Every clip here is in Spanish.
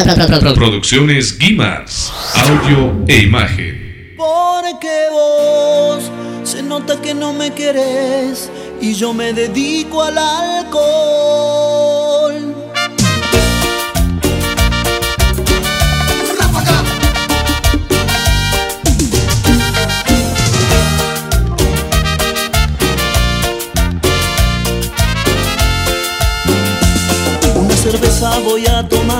Producciones Guimas, audio e imagen. Porque vos se nota que no me querés y yo me dedico al alcohol. Una cerveza voy a tomar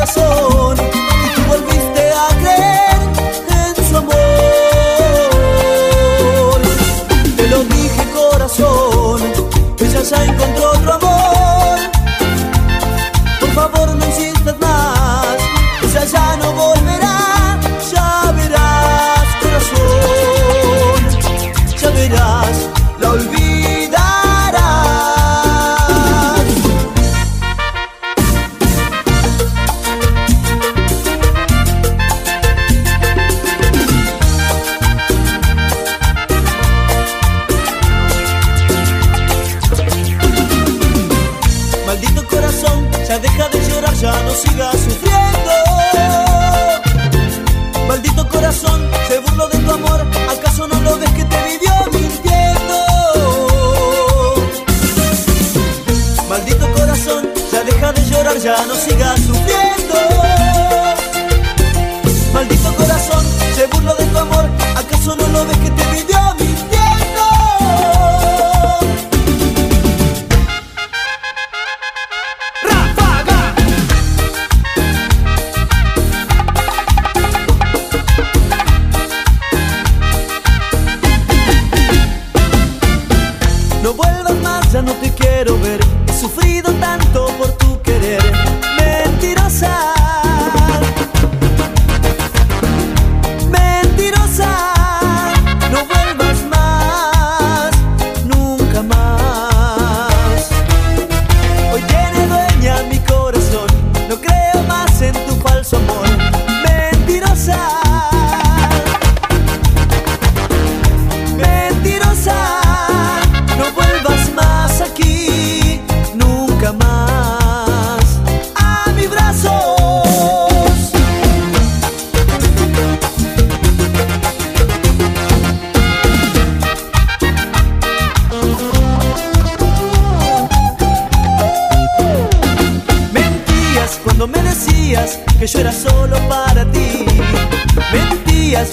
coração. sigas sufriendo. Maldito corazón, se burló de tu amor, ¿acaso no lo ves que te vivió mintiendo? Maldito corazón, ya deja de llorar, ya no sigas sufriendo. Maldito corazón, se burló de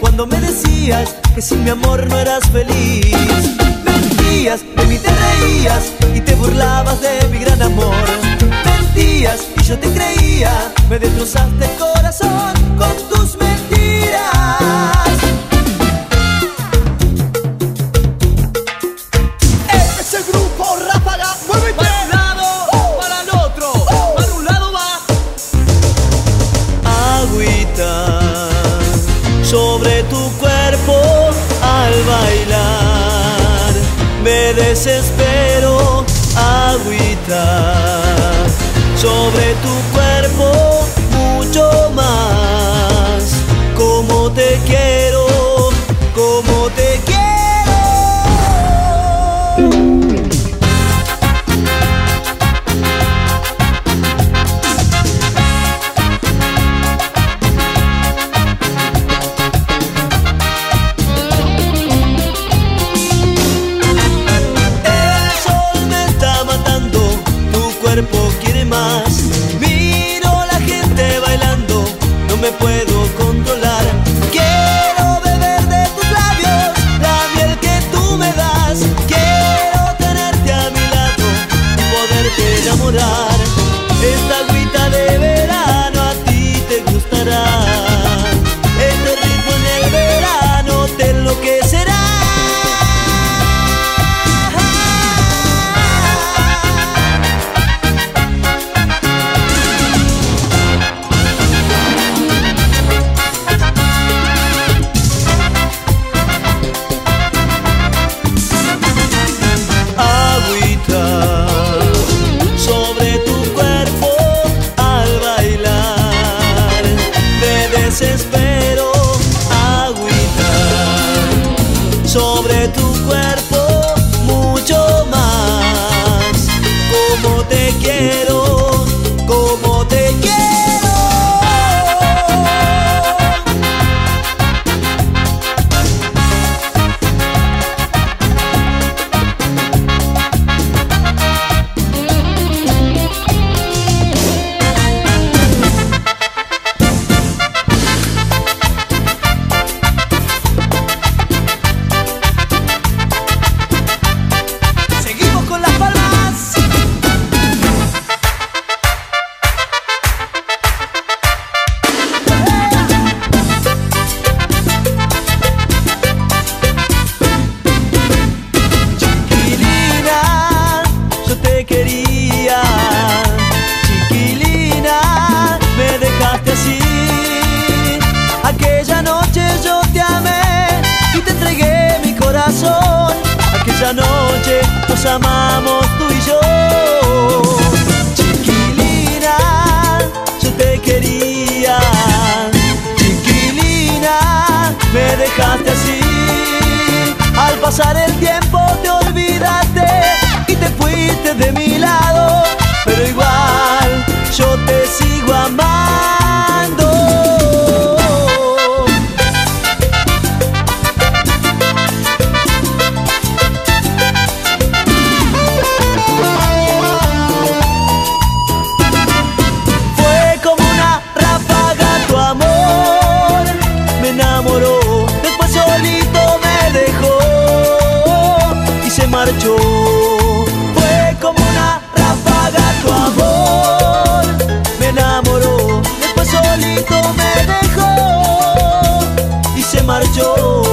cuando me decías que sin mi amor no eras feliz. Mentías, de mí te reías y te burlabas de mi gran amor. Mentías y yo te creía, me destrozaste el corazón con tus mentiras. Ese grupo desespero agüita sobre tu cuerpo. sobre tu Esa noche nos amamos tú y yo. Chiquilina, yo te quería. Chiquilina, me dejaste así. Al pasar el tiempo te olvidaste y te fuiste de mi lado. oh.